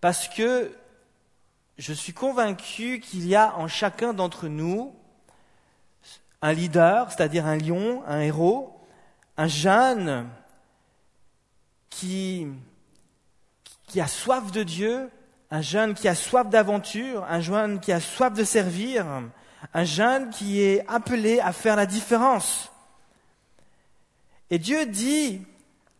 parce que je suis convaincu qu'il y a en chacun d'entre nous un leader, c'est-à-dire un lion, un héros, un jeune qui, qui a soif de Dieu, un jeune qui a soif d'aventure, un jeune qui a soif de servir, un jeune qui est appelé à faire la différence. Et Dieu dit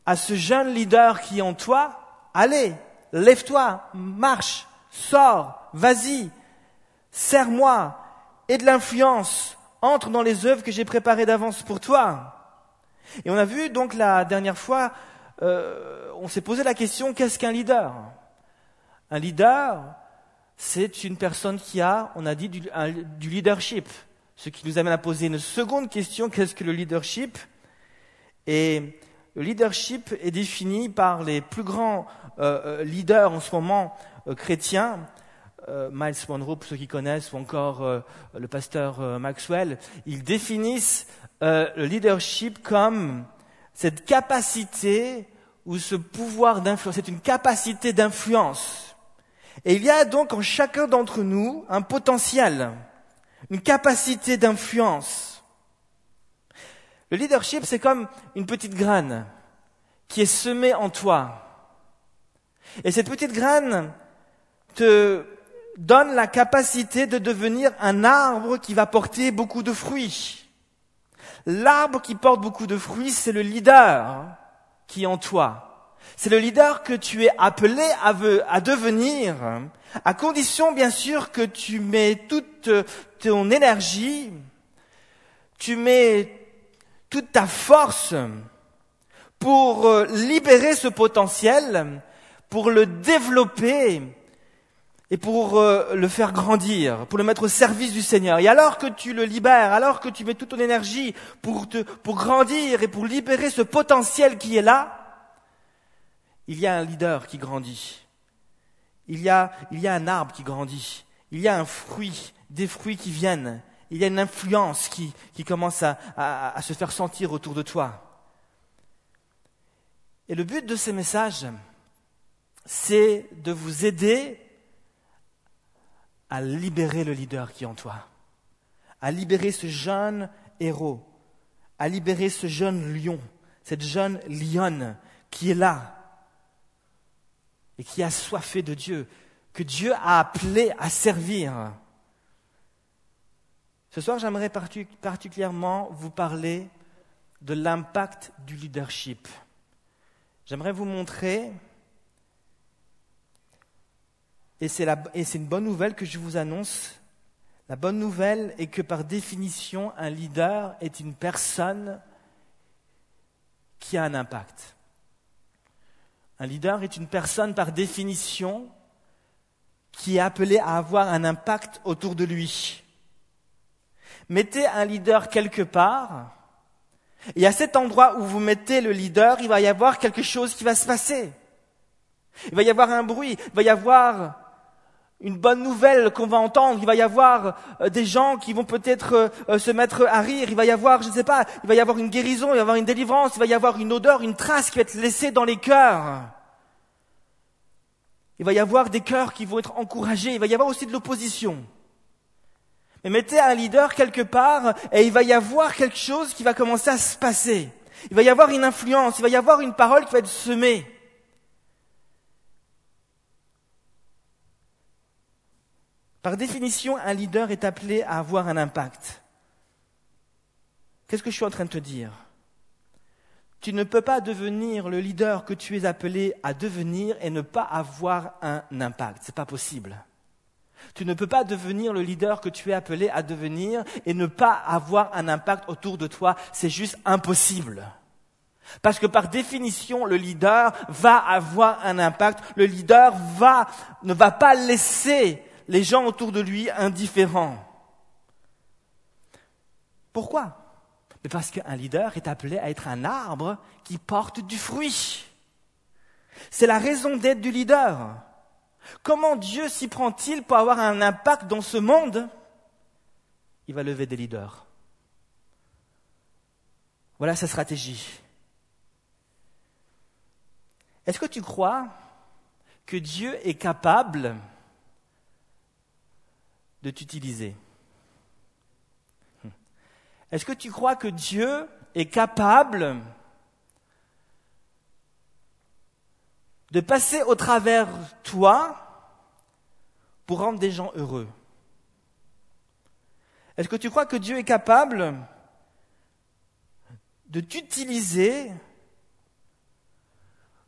à ce jeune leader qui est en toi, allez, lève-toi, marche, sors, vas-y, serre-moi, et de l'influence, entre dans les œuvres que j'ai préparées d'avance pour toi. Et on a vu donc la dernière fois, euh, on s'est posé la question, qu'est-ce qu'un leader? Un leader, c'est une personne qui a, on a dit, du, leadership. Ce qui nous amène à poser une seconde question, qu'est-ce que le leadership? Et le leadership est défini par les plus grands euh, euh, leaders en ce moment euh, chrétiens, Miles Monroe pour ceux qui connaissent, ou encore le pasteur Maxwell. Ils définissent le leadership comme cette capacité ou ce pouvoir d'influence. C'est une capacité d'influence. Et il y a donc en chacun d'entre nous un potentiel, une capacité d'influence. Le leadership, c'est comme une petite graine qui est semée en toi. Et cette petite graine te donne la capacité de devenir un arbre qui va porter beaucoup de fruits. L'arbre qui porte beaucoup de fruits, c'est le leader qui est en toi. C'est le leader que tu es appelé à, à, devenir, à condition bien sûr que tu mets toute ton énergie, tu mets toute ta force pour euh, libérer ce potentiel, pour le développer et pour euh, le faire grandir, pour le mettre au service du Seigneur. Et alors que tu le libères, alors que tu mets toute ton énergie pour, te, pour grandir et pour libérer ce potentiel qui est là, il y a un leader qui grandit. Il y a, il y a un arbre qui grandit. Il y a un fruit, des fruits qui viennent. Il y a une influence qui, qui commence à, à se faire sentir autour de toi. Et le but de ces messages, c'est de vous aider à libérer le leader qui est en toi, à libérer ce jeune héros, à libérer ce jeune lion, cette jeune lionne qui est là et qui a soifé de Dieu, que Dieu a appelé à servir. Ce soir, j'aimerais particulièrement vous parler de l'impact du leadership. J'aimerais vous montrer, et c'est une bonne nouvelle que je vous annonce, la bonne nouvelle est que par définition, un leader est une personne qui a un impact. Un leader est une personne par définition qui est appelée à avoir un impact autour de lui. Mettez un leader quelque part, et à cet endroit où vous mettez le leader, il va y avoir quelque chose qui va se passer. Il va y avoir un bruit, il va y avoir une bonne nouvelle qu'on va entendre, il va y avoir euh, des gens qui vont peut-être euh, euh, se mettre à rire, il va y avoir, je ne sais pas, il va y avoir une guérison, il va y avoir une délivrance, il va y avoir une odeur, une trace qui va être laissée dans les cœurs. Il va y avoir des cœurs qui vont être encouragés, il va y avoir aussi de l'opposition. Mais mettez un leader quelque part et il va y avoir quelque chose qui va commencer à se passer. Il va y avoir une influence, il va y avoir une parole qui va être semée. Par définition, un leader est appelé à avoir un impact. Qu'est-ce que je suis en train de te dire? Tu ne peux pas devenir le leader que tu es appelé à devenir et ne pas avoir un impact. Ce n'est pas possible. Tu ne peux pas devenir le leader que tu es appelé à devenir et ne pas avoir un impact autour de toi. C'est juste impossible. Parce que par définition, le leader va avoir un impact. Le leader ne va pas laisser les gens autour de lui indifférents. Pourquoi? Parce qu'un leader est appelé à être un arbre qui porte du fruit. C'est la raison d'être du leader. Comment Dieu s'y prend-il pour avoir un impact dans ce monde? Il va lever des leaders. Voilà sa stratégie. Est-ce que tu crois que Dieu est capable de t'utiliser? Est-ce que tu crois que Dieu est capable de passer au travers toi pour rendre des gens heureux Est-ce que tu crois que Dieu est capable de t'utiliser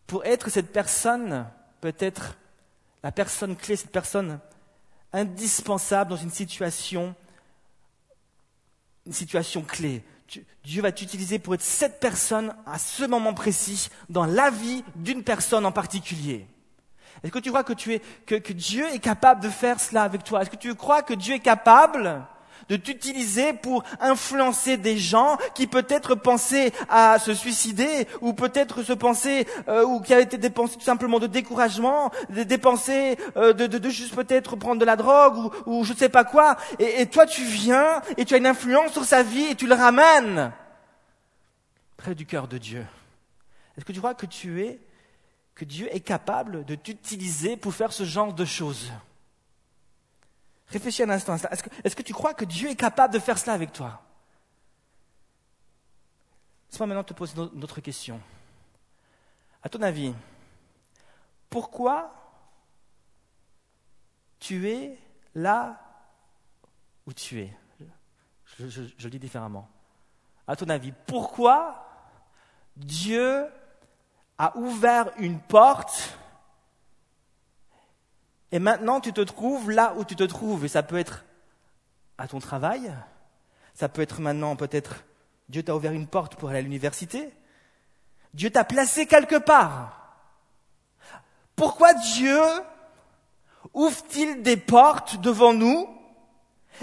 pour être cette personne, peut-être la personne clé, cette personne indispensable dans une situation, une situation clé? Dieu va t'utiliser pour être cette personne à ce moment précis dans la vie d'une personne en particulier. Est-ce que tu crois que, que Dieu est capable de faire cela avec toi? Est-ce que tu crois que Dieu est capable de t'utiliser pour influencer des gens qui peut-être pensaient à se suicider ou peut-être se pensaient euh, ou qui avaient été dépensés tout simplement de découragement, des, pensées euh, de, de, de, juste peut-être prendre de la drogue ou, ou je ne sais pas quoi. Et, et toi tu viens et tu as une influence sur sa vie et tu le ramènes près du cœur de Dieu. Est-ce que tu crois que tu es que Dieu est capable de t'utiliser pour faire ce genre de choses? Réfléchis un instant. Est-ce que, tu crois que Dieu est capable de faire cela avec toi? Laisse-moi maintenant te poser une autre question. À ton avis, pourquoi tu es là où tu es? Je, je, je, le dis différemment. À ton avis, pourquoi Dieu a ouvert une porte et maintenant, tu te trouves là où tu te trouves. Et ça peut être à ton travail. Ça peut être maintenant, peut-être, Dieu t'a ouvert une porte pour aller à l'université. Dieu t'a placé quelque part. Pourquoi Dieu ouvre-t-il des portes devant nous?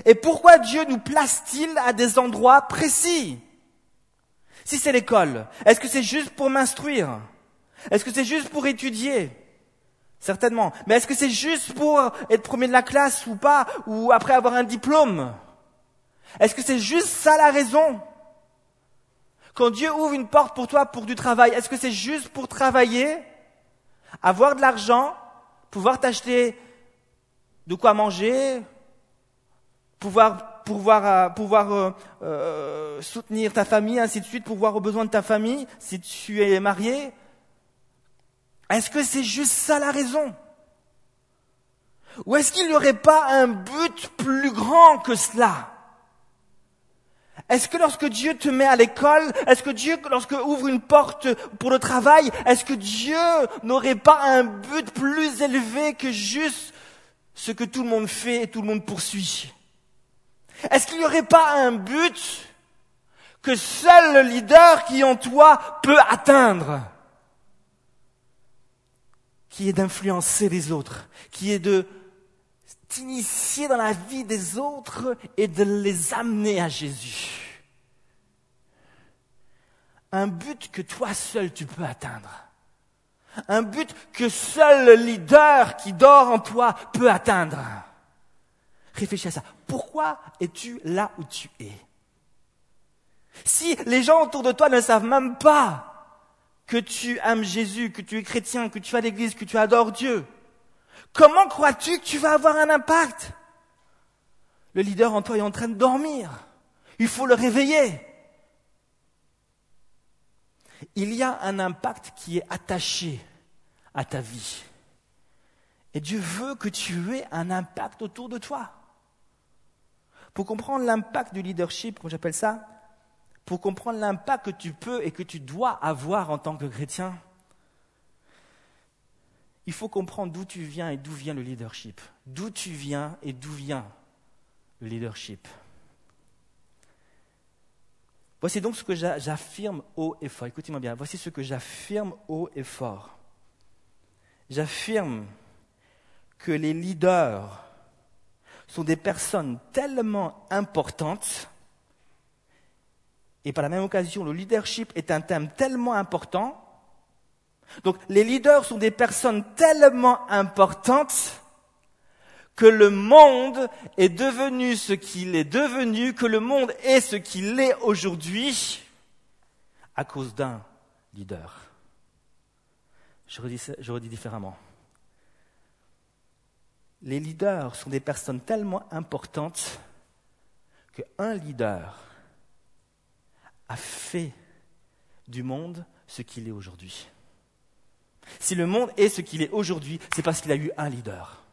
Et pourquoi Dieu nous place-t-il à des endroits précis? Si c'est l'école, est-ce que c'est juste pour m'instruire? Est-ce que c'est juste pour étudier? Certainement. Mais est-ce que c'est juste pour être premier de la classe ou pas, ou après avoir un diplôme? Est-ce que c'est juste ça la raison? Quand Dieu ouvre une porte pour toi pour du travail, est-ce que c'est juste pour travailler, avoir de l'argent, pouvoir t'acheter de quoi manger, pouvoir pouvoir, euh, pouvoir euh, euh, soutenir ta famille, ainsi de suite, pouvoir aux besoins de ta famille, si tu es marié, est-ce que c'est juste ça la raison? Ou est-ce qu'il n'y aurait pas un but plus grand que cela? Est-ce que lorsque Dieu te met à l'école, est-ce que Dieu, lorsque ouvre une porte pour le travail, est-ce que Dieu n'aurait pas un but plus élevé que juste ce que tout le monde fait et tout le monde poursuit? Est-ce qu'il n'y aurait pas un but que seul le leader qui en toi peut atteindre? Qui est d'influencer les autres, qui est de t'initier dans la vie des autres et de les amener à Jésus. Un but que toi seul tu peux atteindre. Un but que seul le leader qui dort en toi peut atteindre. Réfléchis à ça. Pourquoi es-tu là où tu es? Si les gens autour de toi ne savent même pas que tu aimes Jésus, que tu es chrétien, que tu vas à l'église, que tu adores Dieu, comment crois-tu que tu vas avoir un impact? Le leader en toi est en train de dormir. Il faut le réveiller. Il y a un impact qui est attaché à ta vie. Et Dieu veut que tu aies un impact autour de toi. Pour comprendre l'impact du leadership, comme j'appelle ça, pour comprendre l'impact que tu peux et que tu dois avoir en tant que chrétien, il faut comprendre d'où tu viens et d'où vient le leadership. D'où tu viens et d'où vient le leadership. Voici donc ce que j'affirme haut et fort. Écoutez-moi bien. Voici ce que j'affirme haut et fort. J'affirme que les leaders sont des personnes tellement importantes et par la même occasion, le leadership est un thème tellement important. Donc les leaders sont des personnes tellement importantes que le monde est devenu ce qu'il est devenu, que le monde est ce qu'il est aujourd'hui à cause d'un leader. Je redis, différemment. Les leaders sont des personnes tellement importantes qu'un leader a fait du monde ce qu'il est aujourd'hui. Si le monde est ce qu'il est aujourd'hui, c'est parce qu'il a eu un leader.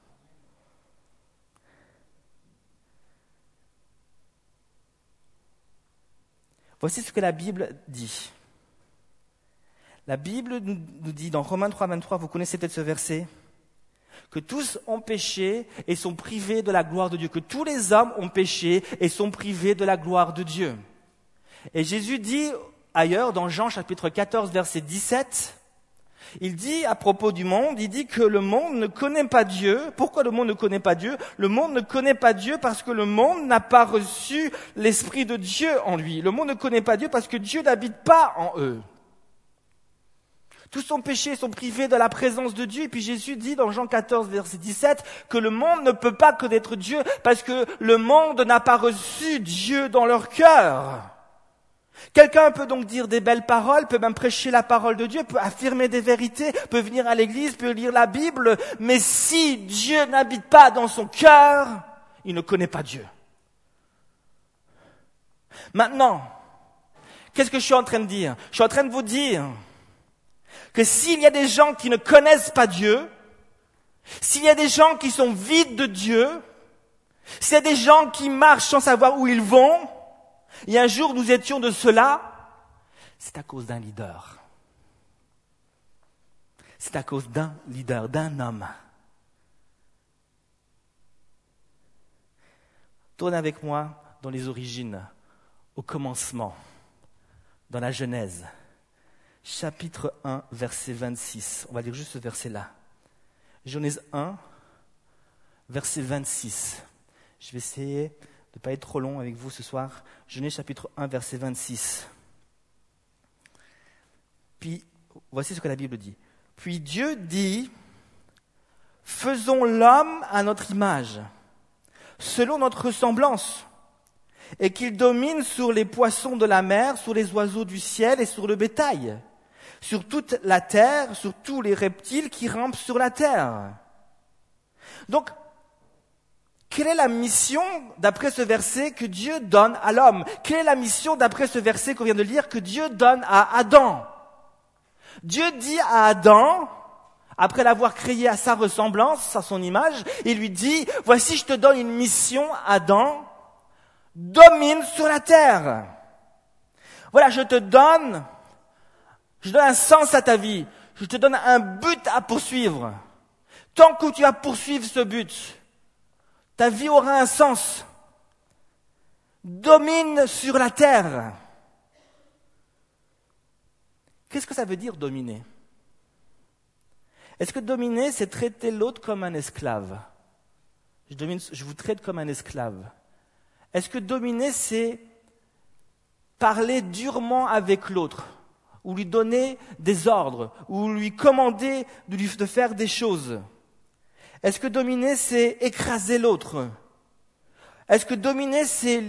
Voici ce que la Bible dit. La Bible nous dit dans Romains 3, 23, vous connaissez peut-être ce verset, que tous ont péché et sont privés de la gloire de Dieu, que tous les hommes ont péché et sont privés de la gloire de Dieu. Et Jésus dit ailleurs, dans Jean chapitre 14, verset 17, il dit à propos du monde, il dit que le monde ne connaît pas Dieu. Pourquoi le monde ne connaît pas Dieu? Le monde ne connaît pas Dieu parce que le monde n'a pas reçu l'Esprit de Dieu en lui. Le monde ne connaît pas Dieu parce que Dieu n'habite pas en eux. Tous sont péchés, sont privés de la présence de Dieu. Et puis Jésus dit dans Jean 14, verset 17, que le monde ne peut pas connaître Dieu parce que le monde n'a pas reçu Dieu dans leur cœur. Quelqu'un peut donc dire des belles paroles, peut même prêcher la parole de Dieu, peut affirmer des vérités, peut venir à l'église, peut lire la Bible, mais si Dieu n'habite pas dans son cœur, il ne connaît pas Dieu. Maintenant, qu'est-ce que je suis en train de dire? Je suis en train de vous dire que s'il y a des gens qui ne connaissent pas Dieu, s'il y a des gens qui sont vides de Dieu, s'il y a des gens qui marchent sans savoir où ils vont, et un jour nous étions de cela, c'est à cause d'un leader. C'est à cause d'un leader, d'un homme. Tourne avec moi dans les origines, au commencement, dans la Genèse chapitre 1, verset 26. On va lire juste ce verset-là. Genèse 1, verset 26. Je vais essayer de ne pas être trop long avec vous ce soir. Genèse chapitre 1, verset 26. Puis, voici ce que la Bible dit. Puis Dieu dit, faisons l'homme à notre image, selon notre ressemblance, et qu'il domine sur les poissons de la mer, sur les oiseaux du ciel et sur le bétail sur toute la terre, sur tous les reptiles qui rampent sur la terre. Donc, quelle est la mission, d'après ce verset, que Dieu donne à l'homme? Quelle est la mission, d'après ce verset qu'on vient de lire, que Dieu donne à Adam? Dieu dit à Adam, après l'avoir créé à sa ressemblance, à son image, il lui dit, voici je te donne une mission, Adam, domine sur la terre. Voilà, je te donne je donne un sens à ta vie. Je te donne un but à poursuivre. Tant que tu vas poursuivre ce but, ta vie aura un sens. Domine sur la terre. Qu'est-ce que ça veut dire dominer? Est-ce que dominer, c'est traiter l'autre comme un esclave? Je, domine, je vous traite comme un esclave. Est-ce que dominer, c'est parler durement avec l'autre? Ou lui donner des ordres, ou lui commander de, lui, de faire des choses? Est-ce que dominer, c'est écraser l'autre? Est-ce que dominer, c'est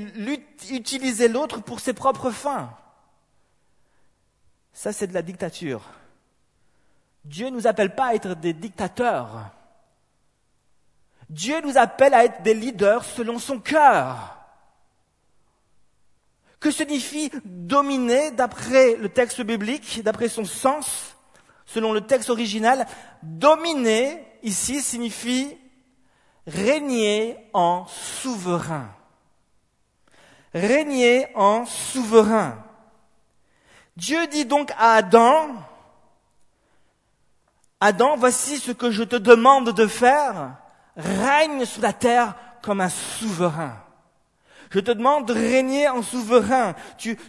utiliser l'autre pour ses propres fins? Ça, c'est de la dictature. Dieu ne nous appelle pas à être des dictateurs. Dieu nous appelle à être des leaders selon son cœur. Que signifie dominer d'après le texte biblique, d'après son sens, selon le texte original Dominer, ici, signifie régner en souverain. Régner en souverain. Dieu dit donc à Adam, Adam, voici ce que je te demande de faire, règne sur la terre comme un souverain. Je te demande de régner en souverain.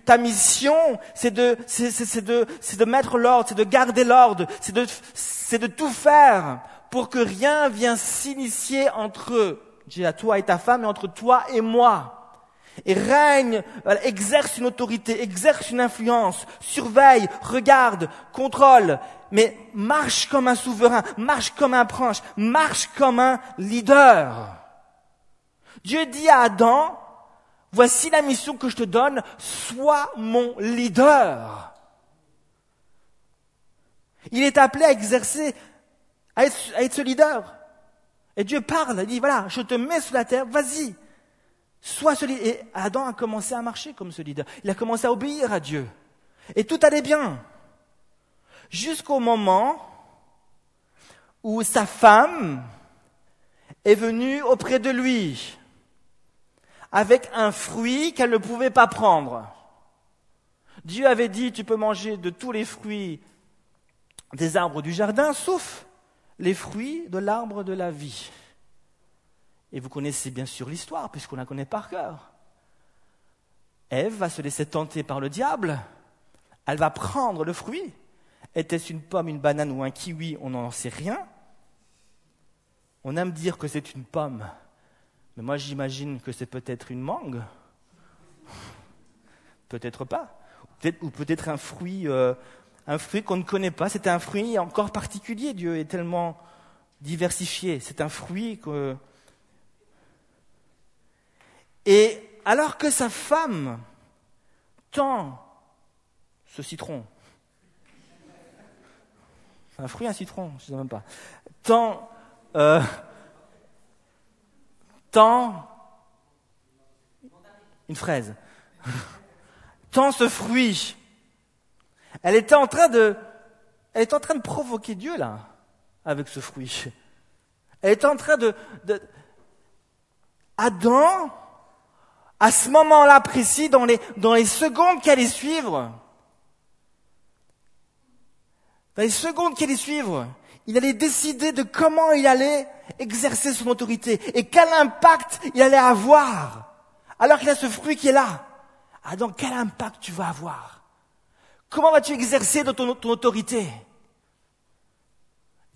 Ta mission, c'est de, mettre l'ordre, c'est de garder l'ordre, c'est de tout faire pour que rien vienne s'initier entre à toi et ta femme, et entre toi et moi. Et règne, exerce une autorité, exerce une influence, surveille, regarde, contrôle, mais marche comme un souverain, marche comme un prince, marche comme un leader. Dieu dit à Adam, Voici la mission que je te donne, sois mon leader. Il est appelé à exercer, à être, ce leader. Et Dieu parle, il dit, voilà, je te mets sous la terre, vas-y. Sois celui. Et Adam a commencé à marcher comme ce leader. Il a commencé à obéir à Dieu. Et tout allait bien. Jusqu'au moment où sa femme est venue auprès de lui avec un fruit qu'elle ne pouvait pas prendre. Dieu avait dit, tu peux manger de tous les fruits des arbres du jardin, sauf les fruits de l'arbre de la vie. Et vous connaissez bien sûr l'histoire, puisqu'on la connaît par cœur. Ève va se laisser tenter par le diable. Elle va prendre le fruit. Était-ce une pomme, une banane ou un kiwi On n'en sait rien. On aime dire que c'est une pomme, mais moi j'imagine que c'est peut-être une mangue. Peut-être pas. ou peut-être un fruit, euh, un fruit qu'on ne connaît pas. C'est un fruit encore particulier. Dieu est tellement diversifié. C'est un fruit que. Et alors que sa femme tend ce citron, un fruit, un citron, je ne sais même pas, tend euh, tant une fraise, tant ce fruit. Elle était en train de, elle en train de provoquer Dieu là, avec ce fruit. Elle était en train de, de Adam, à ce moment-là précis, dans les, dans les secondes qui allaient suivre, dans les secondes qui allaient suivre, il allait décider de comment il allait exercer son autorité et quel impact il allait avoir. Alors qu'il a ce fruit qui est là. Adam, quel impact tu vas avoir? Comment vas-tu exercer ton, ton autorité?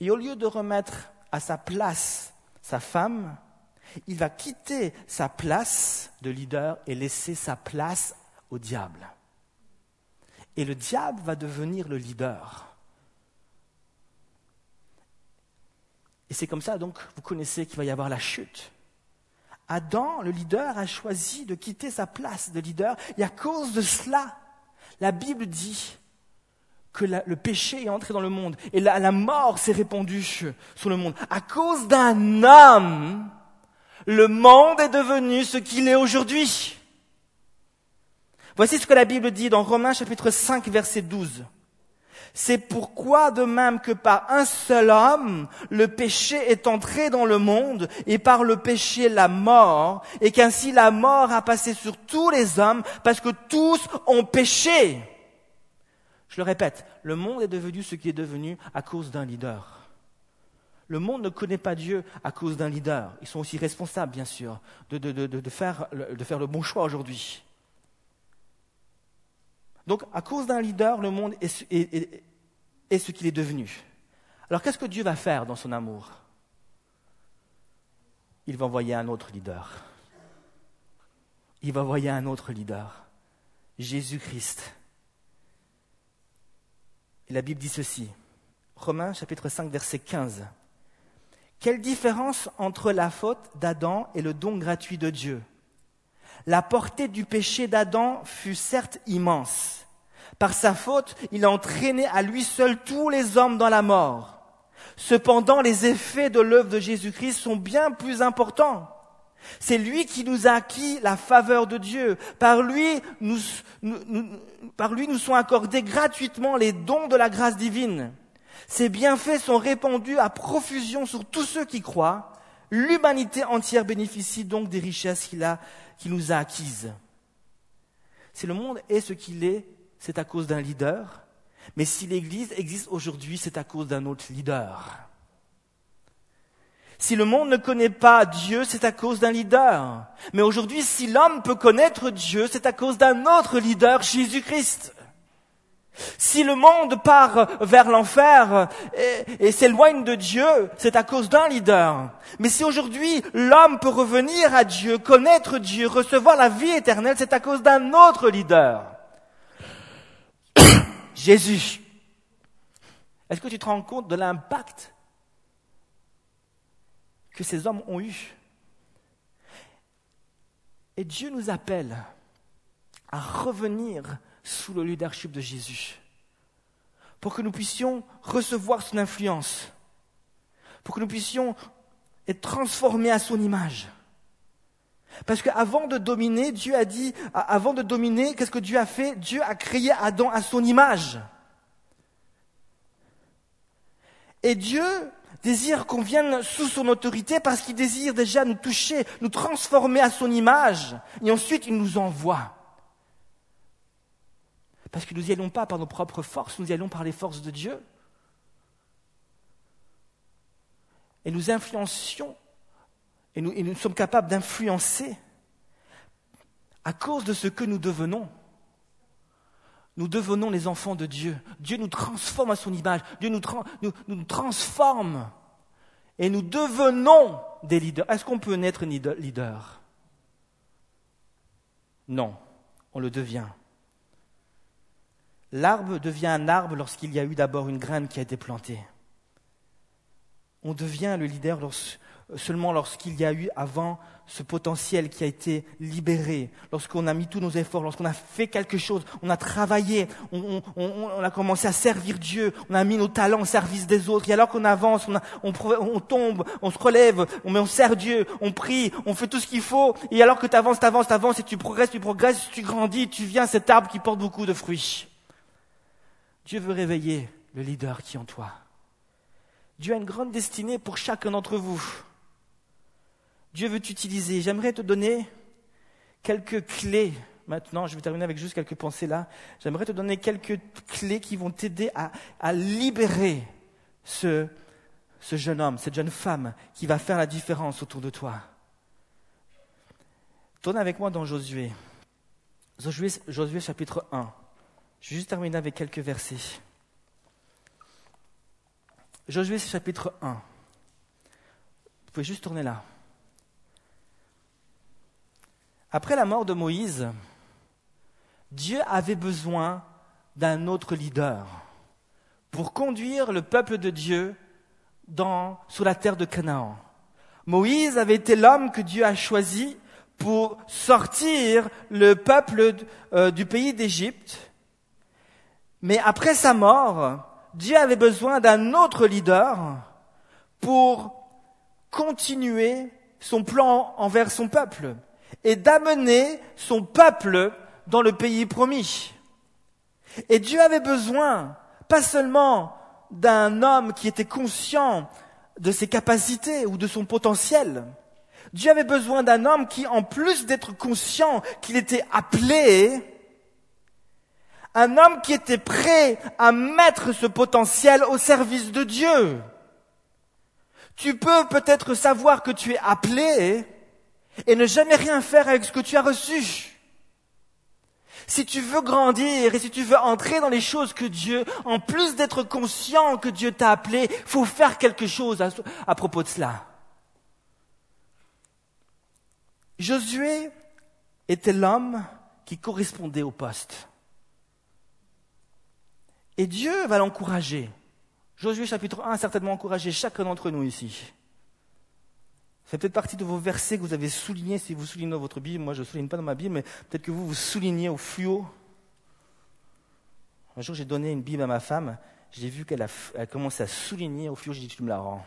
Et au lieu de remettre à sa place sa femme, il va quitter sa place de leader et laisser sa place au diable. Et le diable va devenir le leader. Et c'est comme ça, donc, vous connaissez qu'il va y avoir la chute. Adam, le leader, a choisi de quitter sa place de leader. Et à cause de cela, la Bible dit que le péché est entré dans le monde et la, mort s'est répandue sur le monde. À cause d'un homme, le monde est devenu ce qu'il est aujourd'hui. Voici ce que la Bible dit dans Romains chapitre 5 verset 12. C'est pourquoi, de même que par un seul homme, le péché est entré dans le monde, et par le péché la mort, et qu'ainsi la mort a passé sur tous les hommes, parce que tous ont péché. Je le répète, le monde est devenu ce qui est devenu à cause d'un leader. Le monde ne connaît pas Dieu à cause d'un leader. Ils sont aussi responsables, bien sûr, de, faire, le bon choix aujourd'hui. Donc, à cause d'un leader, le monde est, ce qu'il est devenu. Alors, qu'est-ce que Dieu va faire dans son amour? Il va envoyer un autre leader. Il va envoyer un autre leader, Jésus-Christ. Et la Bible dit ceci, Romains chapitre 5 verset 15. Quelle différence entre la faute d'Adam et le don gratuit de Dieu? La portée du péché d'Adam fut certes immense. Par sa faute, il a entraîné à lui seul tous les hommes dans la mort. Cependant, les effets de l'œuvre de Jésus-Christ sont bien plus importants. C'est lui qui nous a acquis la faveur de Dieu. Par lui, nous, par lui nous sont accordés gratuitement les dons de la grâce divine. Ces bienfaits sont répandus à profusion sur tous ceux qui croient. L'humanité entière bénéficie donc des richesses qu'il a qui nous a acquises. Si le monde est ce qu'il est, c'est à cause d'un leader. Mais si l'Église existe aujourd'hui, c'est à cause d'un autre leader. Si le monde ne connaît pas Dieu, c'est à cause d'un leader. Mais aujourd'hui, si l'homme peut connaître Dieu, c'est à cause d'un autre leader, Jésus-Christ. Si le monde part vers l'enfer et, s'éloigne de Dieu, c'est à cause d'un leader. Mais si aujourd'hui l'homme peut revenir à Dieu, connaître Dieu, recevoir la vie éternelle, c'est à cause d'un autre leader. Jésus. Est-ce que tu te rends compte de l'impact que ces hommes ont eu? Et Dieu nous appelle à revenir sous le leadership de Jésus, pour que nous puissions recevoir son influence, pour que nous puissions être transformé à son image. Parce qu'avant de dominer, Dieu a dit, avant de dominer, qu'est-ce que Dieu a fait? Dieu a créé Adam à son image. Et Dieu désire qu'on vienne sous son autorité parce qu'il désire déjà nous toucher, nous transformer à son image, et ensuite il nous envoie. Parce que nous n'y allons pas par nos propres forces, nous y allons par les forces de Dieu. Et nous influencions, et nous, nous sommes capables d'influencer à cause de ce que nous devenons. Nous devenons les enfants de Dieu. Dieu nous transforme à son image. Dieu nous, nous transforme. Et nous devenons des leaders. Est-ce qu'on peut naître leader? Non, on le devient. L'arbre devient un arbre lorsqu'il y a eu d'abord une graine qui a été plantée. On devient le leader seulement lorsqu'il y a eu avant ce potentiel qui a été libéré, lorsqu'on a mis tous nos efforts, lorsqu'on a fait quelque chose, on a travaillé, on, a commencé à servir Dieu, on a mis nos talents au service des autres, et alors qu'on avance, on, tombe, on se relève, on, on sert Dieu, on prie, on fait tout ce qu'il faut, et alors que tu avances, tu avances, tu avances, et tu progresses, tu progresses, tu grandis, tu viens cet arbre qui porte beaucoup de fruits. Dieu veut réveiller le leader qui est en toi. Dieu a une grande destinée pour chacun d'entre vous. Dieu veut t'utiliser. J'aimerais te donner quelques clés. Maintenant, je vais terminer avec juste quelques pensées là. J'aimerais te donner quelques clés qui vont t'aider à, libérer ce, jeune homme, cette jeune femme qui va faire la différence autour de toi. Tourne avec moi dans Josué. Josué, Josué chapitre 1. Je vais juste terminer avec quelques versets. Josué chapitre 1. Vous pouvez juste tourner là. Après la mort de Moïse, Dieu avait besoin d'un autre leader pour conduire le peuple de Dieu dans, sur la terre de Canaan. Moïse avait été l'homme que Dieu a choisi pour sortir le peuple euh, du pays d'Égypte mais après sa mort, Dieu avait besoin d'un autre leader pour continuer son plan envers son peuple et d'amener son peuple dans le pays promis. Et Dieu avait besoin pas seulement d'un homme qui était conscient de ses capacités ou de son potentiel. Dieu avait besoin d'un homme qui, en plus d'être conscient qu'il était appelé, un homme qui était prêt à mettre ce potentiel au service de Dieu. Tu peux peut-être savoir que tu es appelé et ne jamais rien faire avec ce que tu as reçu. Si tu veux grandir et si tu veux entrer dans les choses que Dieu, en plus d'être conscient que Dieu t'a appelé, faut faire quelque chose à, à propos de cela. Josué était l'homme qui correspondait au poste. Et Dieu va l'encourager. Josué chapitre 1 a certainement encouragé chacun d'entre nous ici. C'est peut-être partie de vos versets que vous avez soulignés si vous soulignez dans votre Bible. Moi, je ne souligne pas dans ma Bible, mais peut-être que vous, vous soulignez au fluo. Un jour, j'ai donné une Bible à ma femme. J'ai vu qu'elle a, commencé à souligner au fluo. J'ai dit, tu me la rends.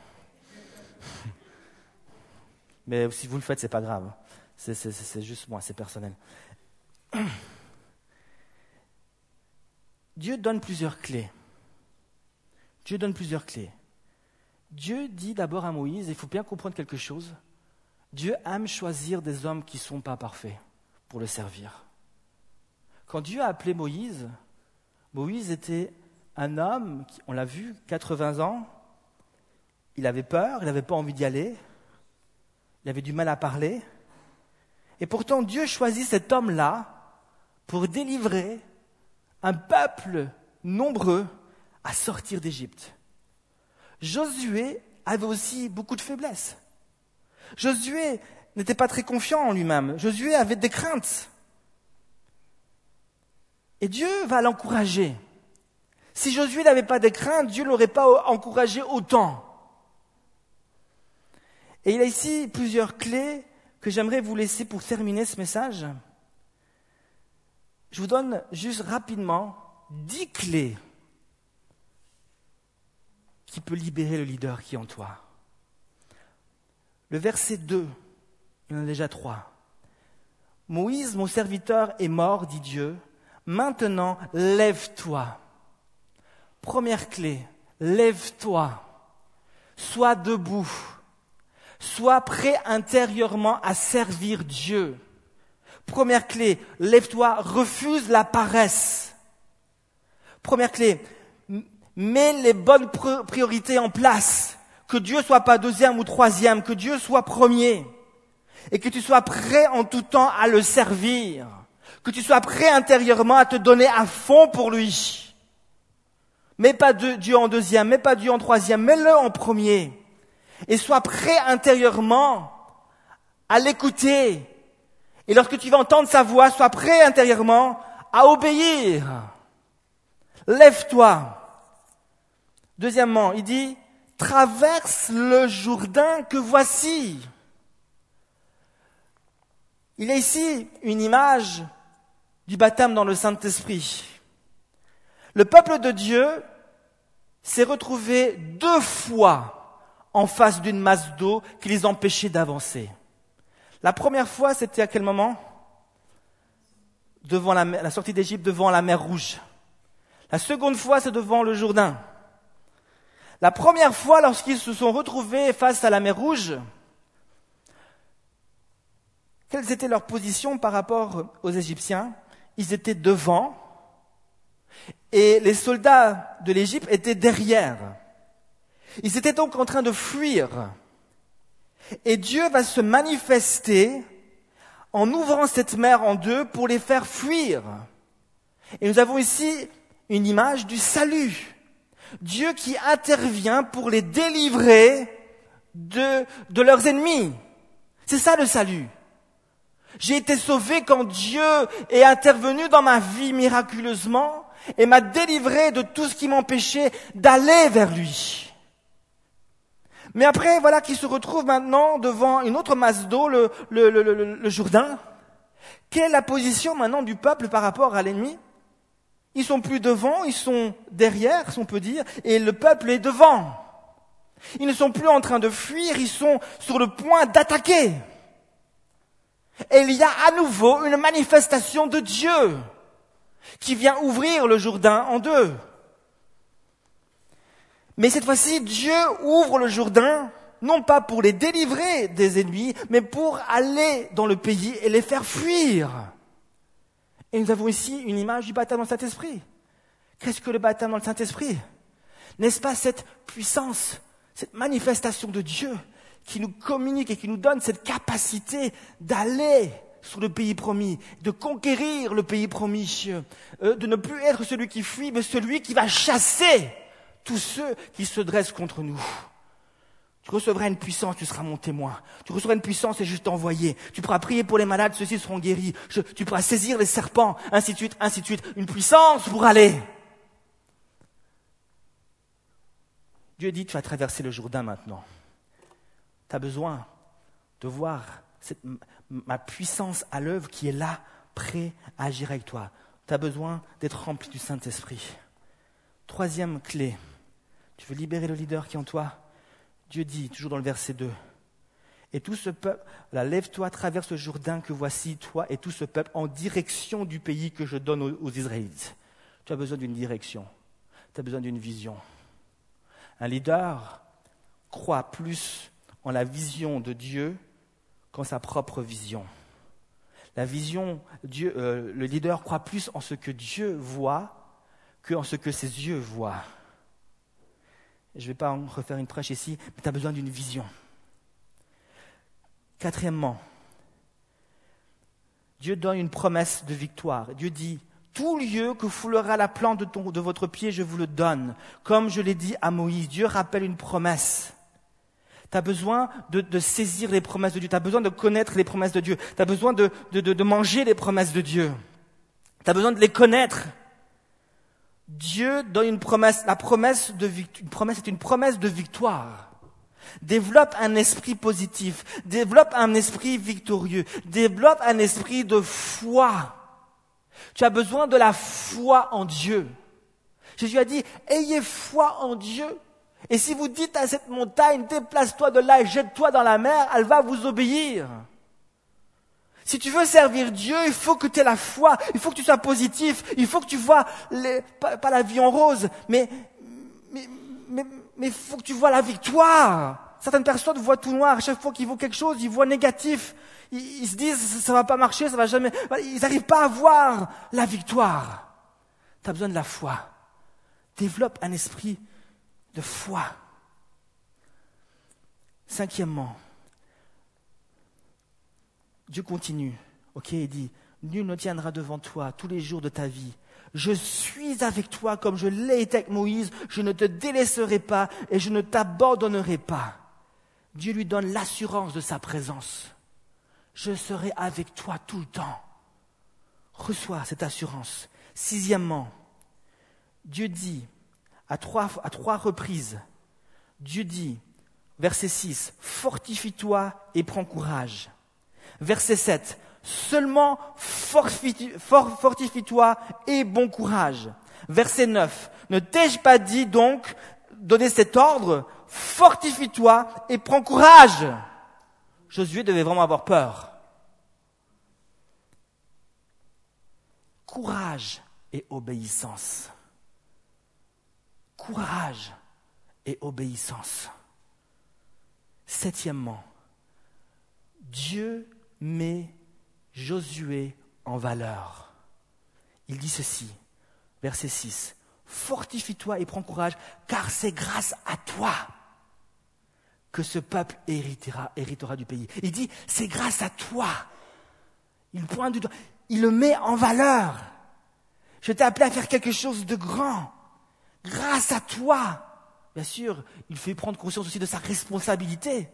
mais si vous le faites, c'est pas grave. C'est juste moi, c'est personnel. Dieu donne plusieurs clés. Dieu donne plusieurs clés. Dieu dit d'abord à Moïse, il faut bien comprendre quelque chose, Dieu aime choisir des hommes qui ne sont pas parfaits pour le servir. Quand Dieu a appelé Moïse, Moïse était un homme, on l'a vu, 80 ans, il avait peur, il n'avait pas envie d'y aller, il avait du mal à parler, et pourtant Dieu choisit cet homme-là pour délivrer un peuple nombreux à sortir d'Égypte. Josué avait aussi beaucoup de faiblesses. Josué n'était pas très confiant en lui-même. Josué avait des craintes. Et Dieu va l'encourager. Si Josué n'avait pas de craintes, Dieu ne l'aurait pas encouragé autant. Et il a ici plusieurs clés que j'aimerais vous laisser pour terminer ce message. Je vous donne juste rapidement dix clés qui peuvent libérer le leader qui est en toi. Le verset 2, il y en a déjà trois. Moïse, mon serviteur, est mort, dit Dieu. Maintenant, lève-toi. Première clé, lève-toi. Sois debout. Sois prêt intérieurement à servir Dieu. Première clé, lève-toi, refuse la paresse. Première clé, mets les bonnes priorités en place. Que Dieu soit pas deuxième ou troisième, que Dieu soit premier. Et que tu sois prêt en tout temps à le servir. Que tu sois prêt intérieurement à te donner à fond pour lui. Mets pas Dieu en deuxième, mets pas Dieu en troisième, mets-le en premier. Et sois prêt intérieurement à l'écouter. Et lorsque tu vas entendre sa voix, sois prêt intérieurement à obéir. Lève-toi. Deuxièmement, il dit, traverse le Jourdain que voici. Il y a ici une image du baptême dans le Saint-Esprit. Le peuple de Dieu s'est retrouvé deux fois en face d'une masse d'eau qui les empêchait d'avancer. La première fois, c'était à quel moment? Devant la, la sortie d'Égypte, devant la mer Rouge. La seconde fois, c'est devant le Jourdain. La première fois, lorsqu'ils se sont retrouvés face à la mer Rouge, quelles étaient leurs positions par rapport aux Égyptiens? Ils étaient devant et les soldats de l'Égypte étaient derrière. Ils étaient donc en train de fuir. Et Dieu va se manifester en ouvrant cette mer en deux pour les faire fuir. Et nous avons ici une image du salut. Dieu qui intervient pour les délivrer de, de leurs ennemis. C'est ça le salut. J'ai été sauvé quand Dieu est intervenu dans ma vie miraculeusement et m'a délivré de tout ce qui m'empêchait d'aller vers lui. Mais après, voilà qu'il se retrouve maintenant devant une autre masse d'eau, le, Jourdain. Quelle est la position maintenant du peuple par rapport à l'ennemi? Ils sont plus devant, ils sont derrière, si on peut dire, et le peuple est devant. Ils ne sont plus en train de fuir, ils sont sur le point d'attaquer. Et il y a à nouveau une manifestation de Dieu qui vient ouvrir le Jourdain en deux. Mais cette fois-ci, Dieu ouvre le Jourdain, non pas pour les délivrer des ennemis, mais pour aller dans le pays et les faire fuir. Et nous avons ici une image du baptême dans le Saint-Esprit. Qu'est-ce que le baptême dans le Saint-Esprit? N'est-ce pas cette puissance, cette manifestation de Dieu qui nous communique et qui nous donne cette capacité d'aller sur le pays promis, de conquérir le pays promis, euh, de ne plus être celui qui fuit, mais celui qui va chasser tous ceux qui se dressent contre nous. Tu recevras une puissance, tu seras mon témoin. Tu recevras une puissance et je t'envoyer. Tu pourras prier pour les malades, ceux-ci seront guéris. tu pourras saisir les serpents, ainsi de suite, ainsi de suite. Une puissance pour aller. Dieu dit, tu vas traverser le Jourdain maintenant. Tu as besoin de voir ma puissance à l'œuvre qui est là, prêt à agir avec toi. Tu as besoin d'être rempli du Saint-Esprit. Troisième clé, tu veux libérer le leader qui est en toi? Dieu dit, toujours dans le verset 2, et tout ce peuple, lève-toi, traverse le Jourdain que voici, toi et tout ce peuple, en direction du pays que je donne aux, aux Israélites. Tu as besoin d'une direction, tu as besoin d'une vision. Un leader croit plus en la vision de Dieu qu'en sa propre vision. La vision, Dieu, euh, le leader croit plus en ce que Dieu voit qu'en ce que ses yeux voient. Je ne vais pas en refaire une prêche ici, mais tu as besoin d'une vision. Quatrièmement, Dieu donne une promesse de victoire. Dieu dit, tout lieu que foulera la plante de, de votre pied, je vous le donne. Comme je l'ai dit à Moïse, Dieu rappelle une promesse. Tu as besoin de, saisir les promesses de Dieu. Tu as besoin de connaître les promesses de Dieu. Tu as besoin de, de, manger les promesses de Dieu. Tu as besoin de les connaître. Dieu donne une promesse. La promesse de une promesse est une promesse de victoire. Développe un esprit positif. Développe un esprit victorieux. Développe un esprit de foi. Tu as besoin de la foi en Dieu. Jésus a dit, ayez foi en Dieu Et si vous dites à cette montagne, déplace-toi de là et jette-toi dans la mer, elle va vous obéir. Si tu veux servir Dieu, il faut que tu aies la foi, il faut que tu sois positif, il faut que tu vois les, pas, la vie en rose, mais mais mais mais faut que tu vois la victoire. Certaines personnes voient tout noir. Chaque fois qu'ils voient quelque chose, ils voient négatif. Ils, se disent ça va pas marcher, ça va jamais. Ils n'arrivent pas à voir la victoire. Tu as besoin de la foi. Développe un esprit de foi. Cinquièmement, Dieu continue. Ok, il dit, nul ne tiendra devant toi tous les jours de ta vie. Je suis avec toi comme je l'ai été avec Moïse. Je ne te délaisserai pas et je ne t'abandonnerai pas. Dieu lui donne l'assurance de sa présence. Je serai avec toi tout le temps. Reçois cette assurance. Sixièmement, Dieu dit à trois, à trois reprises, Dieu dit, verset 6, fortifie-toi et prends courage. Verset 7, seulement fortifie-toi et bon courage. Verset 9, ne t'ai-je pas dit donc donner cet ordre, fortifie-toi et prends courage. Josué devait vraiment avoir peur. Courage et obéissance. Courage et obéissance. Septièmement, Dieu met Josué en valeur. Il dit ceci, verset 6, Fortifie-toi et prends courage, car c'est grâce à toi que ce peuple héritera, héritera du pays. Il dit, c'est grâce à toi. Il pointe du doigt, il le met en valeur. Je t'ai appelé à faire quelque chose de grand. Grâce à toi. Bien sûr, il fait prendre conscience aussi de sa responsabilité.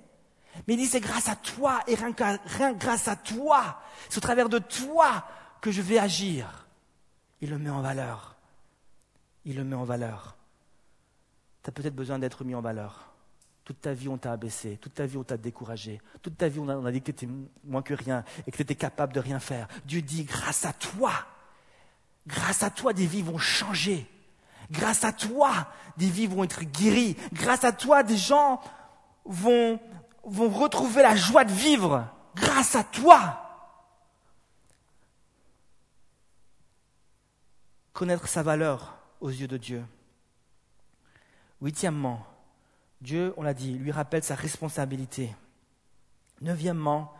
Mais il dit, c'est grâce à toi et rien, rien grâce à toi. C'est au travers de toi que je vais agir. Il le met en valeur. Il le met en valeur. Tu as peut-être besoin d'être mis en valeur. Toute ta vie, on t'a abaissé. Toute ta vie, on t'a découragé. Toute ta vie, on a, dit que tu étais moins que rien et que tu étais capable de rien faire. Dieu dit, grâce à toi, grâce à toi, des vies vont changer. Grâce à toi, des vies vont être guéries. Grâce à toi, des gens vont, vont retrouver la joie de vivre. Grâce à toi. Connaître sa valeur aux yeux de Dieu. Huitièmement, Dieu, on l'a dit, lui rappelle sa responsabilité. Neuvièmement,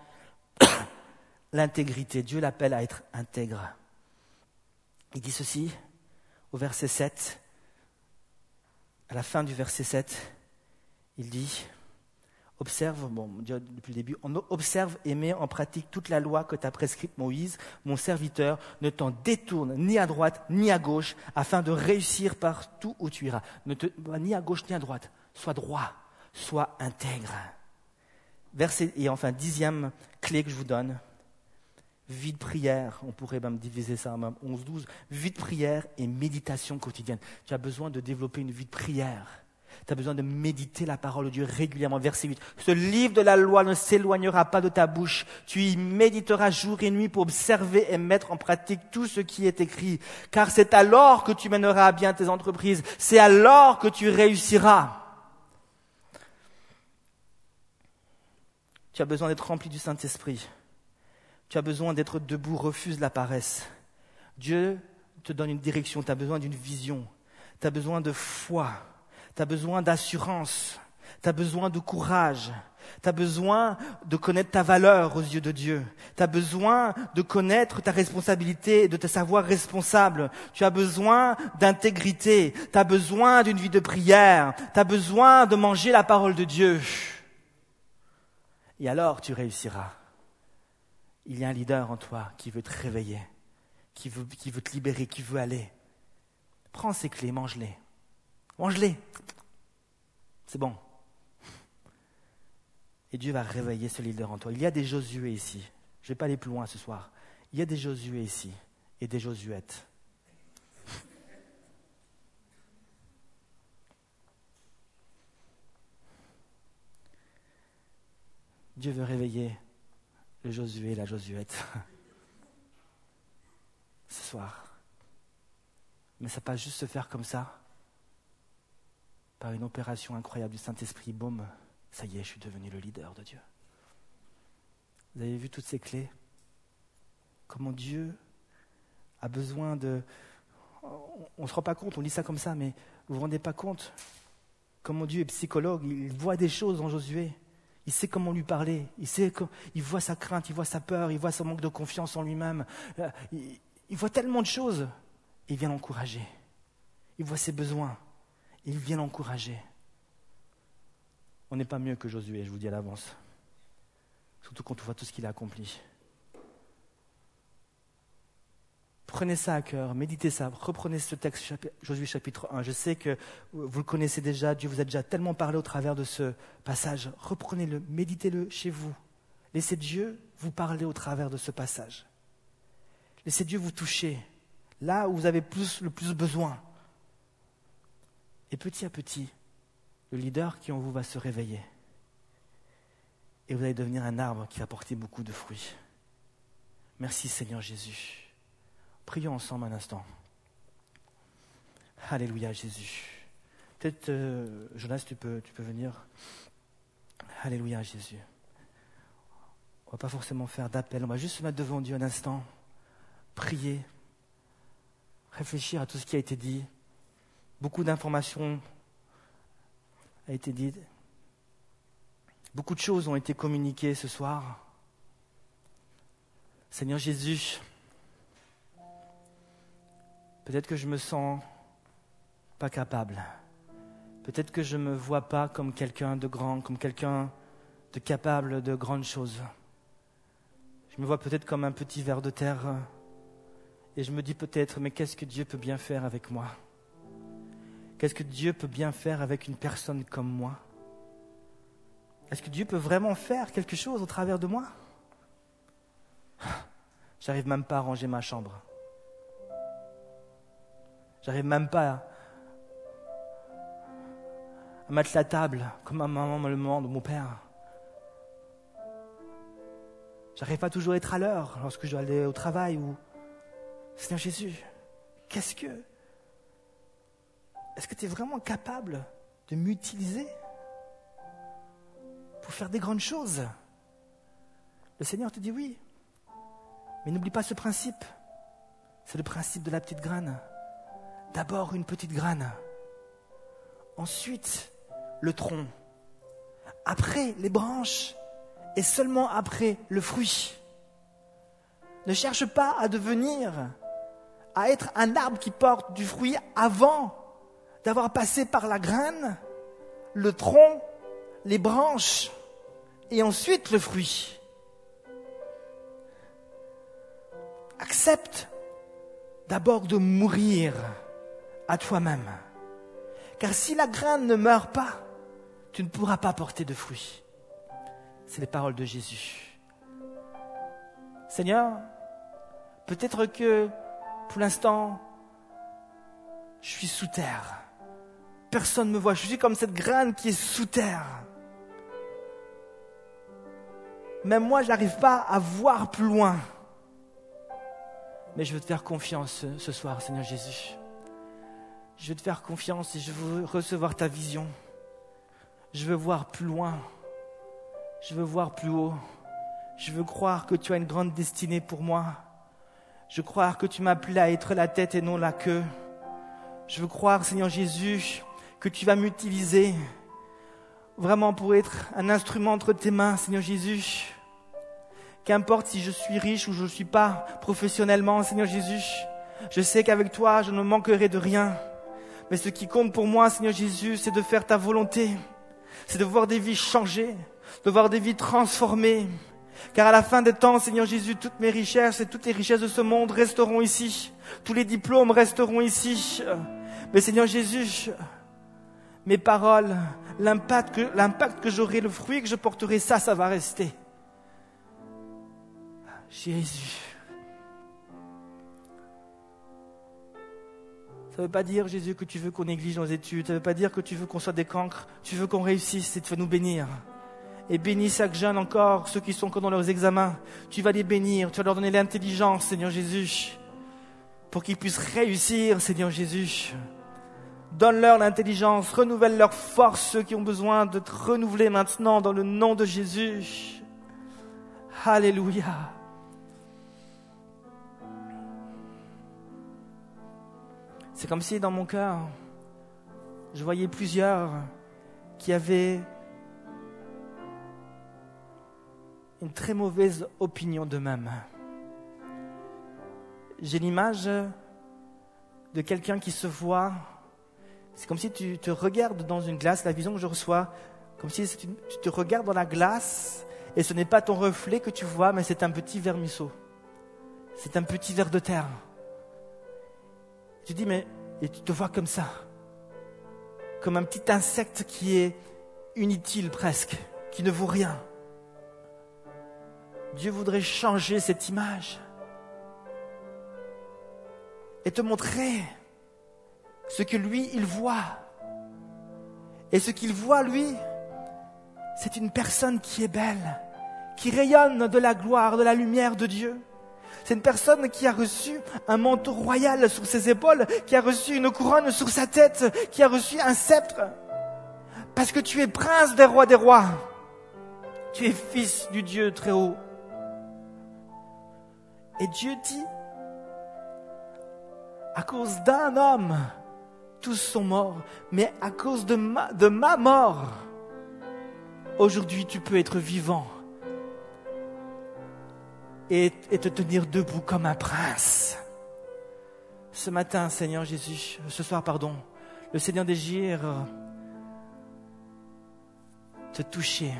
l'intégrité. Dieu l'appelle à être intègre. Il dit ceci au verset 7. À la fin du verset 7, il dit, observe, bon, depuis le début, on observe et met en pratique toute la loi que t'a prescrite Moïse, mon serviteur, ne t'en détourne ni à droite ni à gauche, afin de réussir partout où tu iras. Ne te, ni à gauche ni à droite sois droit, sois intègre. Verset, et enfin, dixième clé que je vous donne, vie de prière, on pourrait même diviser ça en 11-12, vie de prière et méditation quotidienne. Tu as besoin de développer une vie de prière. Tu as besoin de méditer la parole de Dieu régulièrement. Verset 8. Ce livre de la loi ne s'éloignera pas de ta bouche. Tu y méditeras jour et nuit pour observer et mettre en pratique tout ce qui est écrit. Car c'est alors que tu mèneras à bien tes entreprises. C'est alors que tu réussiras. Tu as besoin d'être rempli du Saint-Esprit. Tu as besoin d'être debout, refuse la paresse. Dieu te donne une direction, tu as besoin d'une vision, tu as besoin de foi, tu as besoin d'assurance, tu as besoin de courage, tu as besoin de connaître ta valeur aux yeux de Dieu. Tu as besoin de connaître ta responsabilité et de te savoir responsable. Tu as besoin d'intégrité. Tu as besoin d'une vie de prière. Tu as besoin de manger la parole de Dieu. Et alors tu réussiras. Il y a un leader en toi qui veut te réveiller, qui veut, qui veut te libérer, qui veut aller. Prends ces clés, mange-les. Mange-les. C'est bon. Et Dieu va réveiller ce leader en toi. Il y a des Josué ici. Je ne vais pas aller plus loin ce soir. Il y a des Josué ici et des Josuettes. Dieu veut réveiller le Josué, la Josuette, ce soir. Mais ça ne pas juste se faire comme ça. Par une opération incroyable du Saint-Esprit, boum, ça y est, je suis devenu le leader de Dieu. Vous avez vu toutes ces clés? Comment Dieu a besoin de... On ne se rend pas compte, on lit ça comme ça, mais vous ne vous rendez pas compte comment Dieu est psychologue, il voit des choses en Josué. Il sait comment lui parler, il, sait il voit sa crainte, il voit sa peur, il voit son manque de confiance en lui-même. Euh, il, il voit tellement de choses. Il vient l'encourager. Il voit ses besoins. Il vient l'encourager. On n'est pas mieux que Josué, je vous dis à l'avance. Surtout quand on voit tout ce qu'il a accompli. Prenez ça à cœur, méditez ça, reprenez ce texte, Josué chapitre 1. Je sais que vous le connaissez déjà, Dieu vous a déjà tellement parlé au travers de ce passage. Reprenez-le, méditez-le chez vous. Laissez Dieu vous parler au travers de ce passage. Laissez Dieu vous toucher là où vous avez le plus besoin. Et petit à petit, le leader qui en vous va se réveiller. Et vous allez devenir un arbre qui va porter beaucoup de fruits. Merci Seigneur Jésus. Prions ensemble un instant. Alléluia Jésus. Peut-être, euh, Jonas, tu peux, tu peux venir. Alléluia Jésus. On ne va pas forcément faire d'appel, on va juste se mettre devant Dieu un instant, prier, réfléchir à tout ce qui a été dit. Beaucoup d'informations a été dites. Beaucoup de choses ont été communiquées ce soir. Seigneur Jésus, Peut-être que je me sens pas capable. Peut-être que je ne me vois pas comme quelqu'un de grand, comme quelqu'un de capable de grandes choses. Je me vois peut-être comme un petit ver de terre. Et je me dis peut-être, mais qu'est-ce que Dieu peut bien faire avec moi? Qu'est-ce que Dieu peut bien faire avec une personne comme moi? Est-ce que Dieu peut vraiment faire quelque chose au travers de moi? J'arrive même pas à ranger ma chambre. J'arrive même pas à mettre la table comme ma maman me le demande ou mon père. J'arrive pas toujours à être à l'heure lorsque je dois aller au travail ou Seigneur Jésus, qu'est-ce que est-ce que tu es vraiment capable de m'utiliser pour faire des grandes choses? Le Seigneur te dit oui. Mais n'oublie pas ce principe. C'est le principe de la petite graine. D'abord une petite graine, ensuite le tronc, après les branches et seulement après le fruit. Ne cherche pas à devenir, à être un arbre qui porte du fruit avant d'avoir passé par la graine, le tronc, les branches et ensuite le fruit. Accepte d'abord de mourir à toi-même. Car si la graine ne meurt pas, tu ne pourras pas porter de fruits. C'est les paroles de Jésus. Seigneur, peut-être que pour l'instant, je suis sous terre. Personne ne me voit. Je suis comme cette graine qui est sous terre. Même moi, je n'arrive pas à voir plus loin. Mais je veux te faire confiance ce soir, Seigneur Jésus. Je veux te faire confiance et je veux recevoir ta vision. Je veux voir plus loin. Je veux voir plus haut. Je veux croire que tu as une grande destinée pour moi. Je veux croire que tu m'as appelé à être la tête et non la queue. Je veux croire, Seigneur Jésus, que tu vas m'utiliser vraiment pour être un instrument entre tes mains, Seigneur Jésus. Qu'importe si je suis riche ou je ne suis pas professionnellement, Seigneur Jésus, je sais qu'avec toi, je ne manquerai de rien. Mais ce qui compte pour moi, Seigneur Jésus, c'est de faire ta volonté. C'est de voir des vies changer, de voir des vies transformées. Car à la fin des temps, Seigneur Jésus, toutes mes richesses et toutes les richesses de ce monde resteront ici. Tous les diplômes resteront ici. Mais Seigneur Jésus, mes paroles, l'impact que, j'aurai, le fruit que je porterai, ça, ça va rester. Jésus. Ça ne veut pas dire, Jésus, que tu veux qu'on néglige nos études. Ça ne veut pas dire que tu veux qu'on soit des cancres. Tu veux qu'on réussisse et tu vas nous bénir. Et bénis chaque jeune encore, ceux qui sont encore dans leurs examens. Tu vas les bénir. Tu vas leur donner l'intelligence, Seigneur Jésus, pour qu'ils puissent réussir, Seigneur Jésus. Donne-leur l'intelligence, renouvelle leur force, ceux qui ont besoin de te maintenant dans le nom de Jésus. Alléluia. C'est comme si dans mon cœur, je voyais plusieurs qui avaient une très mauvaise opinion d'eux-mêmes. J'ai l'image de quelqu'un qui se voit, c'est comme si tu te regardes dans une glace, la vision que je reçois, comme si tu te regardes dans la glace et ce n'est pas ton reflet que tu vois, mais c'est un petit vermisseau. C'est un petit ver de terre. Tu dis, mais et tu te vois comme ça, comme un petit insecte qui est inutile presque, qui ne vaut rien. Dieu voudrait changer cette image et te montrer ce que lui, il voit. Et ce qu'il voit, lui, c'est une personne qui est belle, qui rayonne de la gloire, de la lumière de Dieu. C'est une personne qui a reçu un manteau royal sur ses épaules, qui a reçu une couronne sur sa tête, qui a reçu un sceptre. Parce que tu es prince des rois des rois. Tu es fils du Dieu très haut. Et Dieu dit, à cause d'un homme, tous sont morts, mais à cause de ma, mort, aujourd'hui tu peux être vivant et, te tenir debout comme un prince. Ce matin, Seigneur Jésus, ce soir, pardon, le Seigneur désire te toucher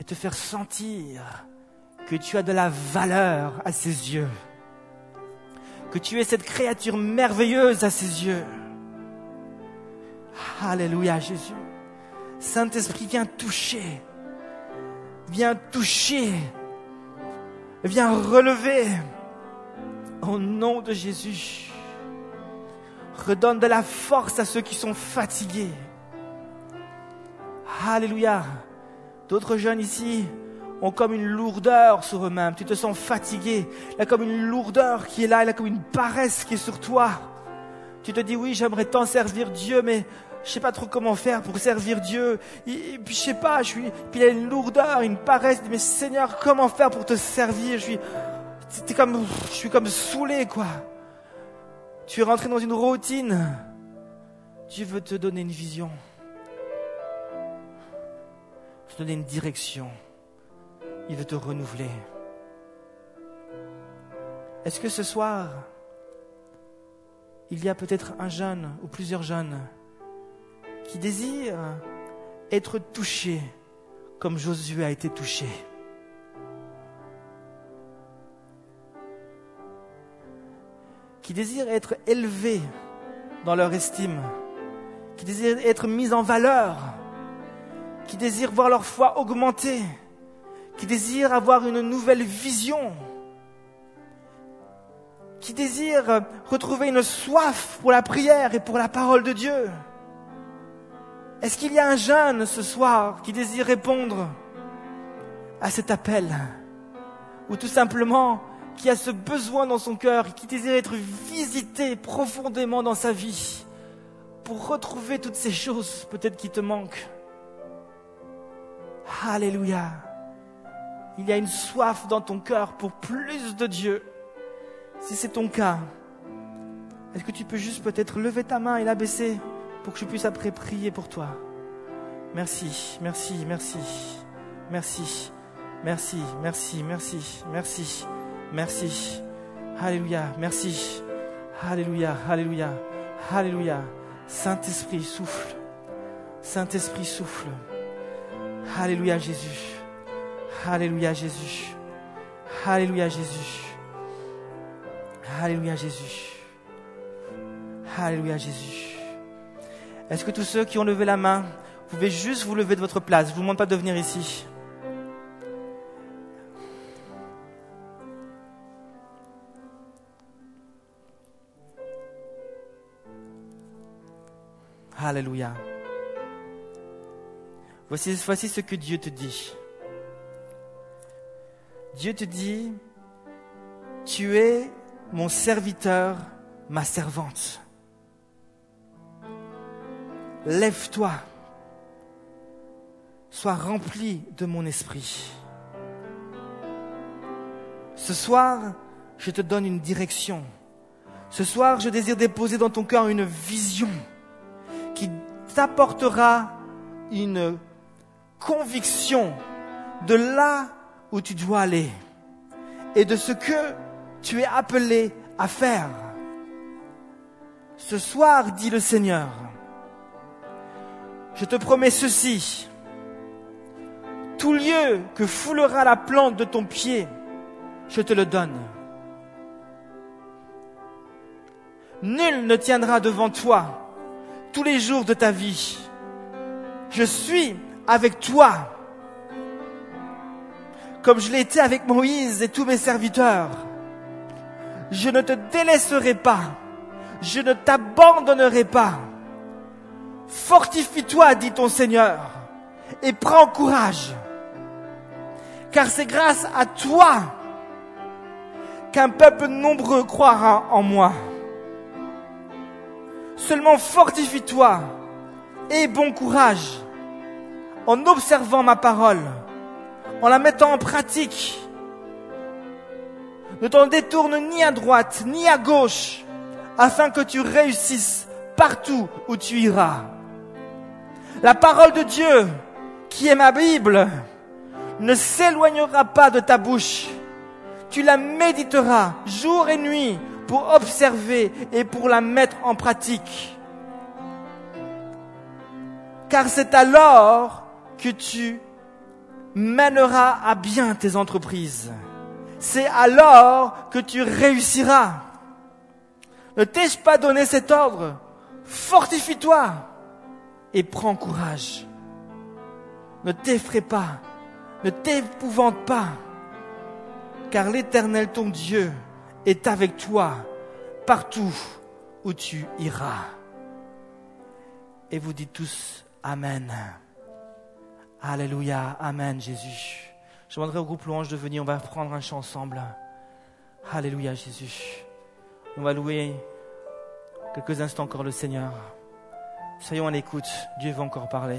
et te faire sentir que tu as de la valeur à ses yeux, que tu es cette créature merveilleuse à ses yeux. Alléluia Jésus. Saint-Esprit, viens toucher, viens toucher Viens relever au nom de Jésus. Redonne de la force à ceux qui sont fatigués. Alléluia. D'autres jeunes ici ont comme une lourdeur sur eux-mêmes. Tu te sens fatigué. Il y a comme une lourdeur qui est là. Il y a comme une paresse qui est sur toi. Tu te dis oui, j'aimerais tant servir Dieu, mais je sais pas trop comment faire pour servir Dieu. Et, puis je sais pas, je suis, puis il y a une lourdeur, une paresse. Mais Seigneur, comment faire pour te servir? Je suis, comme, je suis comme saoulé, quoi. Tu es rentré dans une routine. Dieu veut te donner une vision, te donner une direction. Il veut te renouveler. Est-ce que ce soir, il y a peut-être un jeune ou plusieurs jeunes qui désire être touché comme Josué a été touché. Qui désire être élevé dans leur estime, qui désire être mis en valeur, qui désire voir leur foi augmenter, qui désire avoir une nouvelle vision, qui désire retrouver une soif pour la prière et pour la parole de Dieu. Est-ce qu'il y a un jeune ce soir qui désire répondre à cet appel? Ou tout simplement qui a ce besoin dans son cœur, qui désire être visité profondément dans sa vie pour retrouver toutes ces choses peut-être qui te manquent? Alléluia. Il y a une soif dans ton cœur pour plus de Dieu. Si c'est ton cas, est-ce que tu peux juste peut-être lever ta main et la baisser pour que je puisse après prier pour toi? Merci, merci, merci, merci, merci, merci, merci, merci, merci. Alléluia, merci. Alléluia, alléluia, alléluia. Saint-Esprit, souffle. Saint-Esprit, souffle. Alléluia, Jésus. Alléluia, Jésus. Alléluia, Jésus. Alléluia, Jésus. Alléluia, Jésus. Est-ce que tous ceux qui ont levé la main, vous pouvez juste vous lever de votre place? Je ne vous demande pas de venir ici. Alléluia. Voici, voici ce que Dieu te dit. Dieu te dit, tu es mon serviteur, ma servante. lève-toi, sois rempli de mon esprit. Ce soir, je te donne une direction. Ce soir, je désire déposer dans ton cœur une vision qui t'apportera une conviction de là où tu dois aller et de ce que tu es appelé à faire. Ce soir, dit le Seigneur, je te promets ceci. Tout lieu que foulera la plante de ton pied, je te le donne. Nul ne tiendra devant toi tous les jours de ta vie. Je suis avec toi, comme je l'ai été avec Moïse et tous mes serviteurs. Je ne te délaisserai pas, je ne t'abandonnerai pas. Fortifie-toi, dit ton Seigneur, et prends courage, car c'est grâce à toi qu'un peuple nombreux croira en moi. Seulement fortifie-toi et bon courage en observant ma parole, en la mettant en pratique. Ne t'en détourne ni à droite ni à gauche, afin que tu réussisses partout où tu iras. La parole de Dieu, qui est ma Bible, ne s'éloignera pas de ta bouche. Tu la méditeras jour et nuit pour observer et pour la mettre en pratique. Car c'est alors que tu mèneras à bien tes entreprises. C'est alors que tu réussiras. Ne t'ai-je pas donné cet ordre? Fortifie-toi et prends courage. Ne t'effraie pas, ne t'épouvante pas, car l'Éternel ton Dieu est avec toi partout où tu iras. Et vous dites tous Amen. Alléluia, Amen Jésus. Je demanderai au groupe louange de venir, on va prendre un chant ensemble. Alléluia Jésus. On va louer quelques instants encore le Seigneur. Soyons à l'écoute, Dieu va encore parler.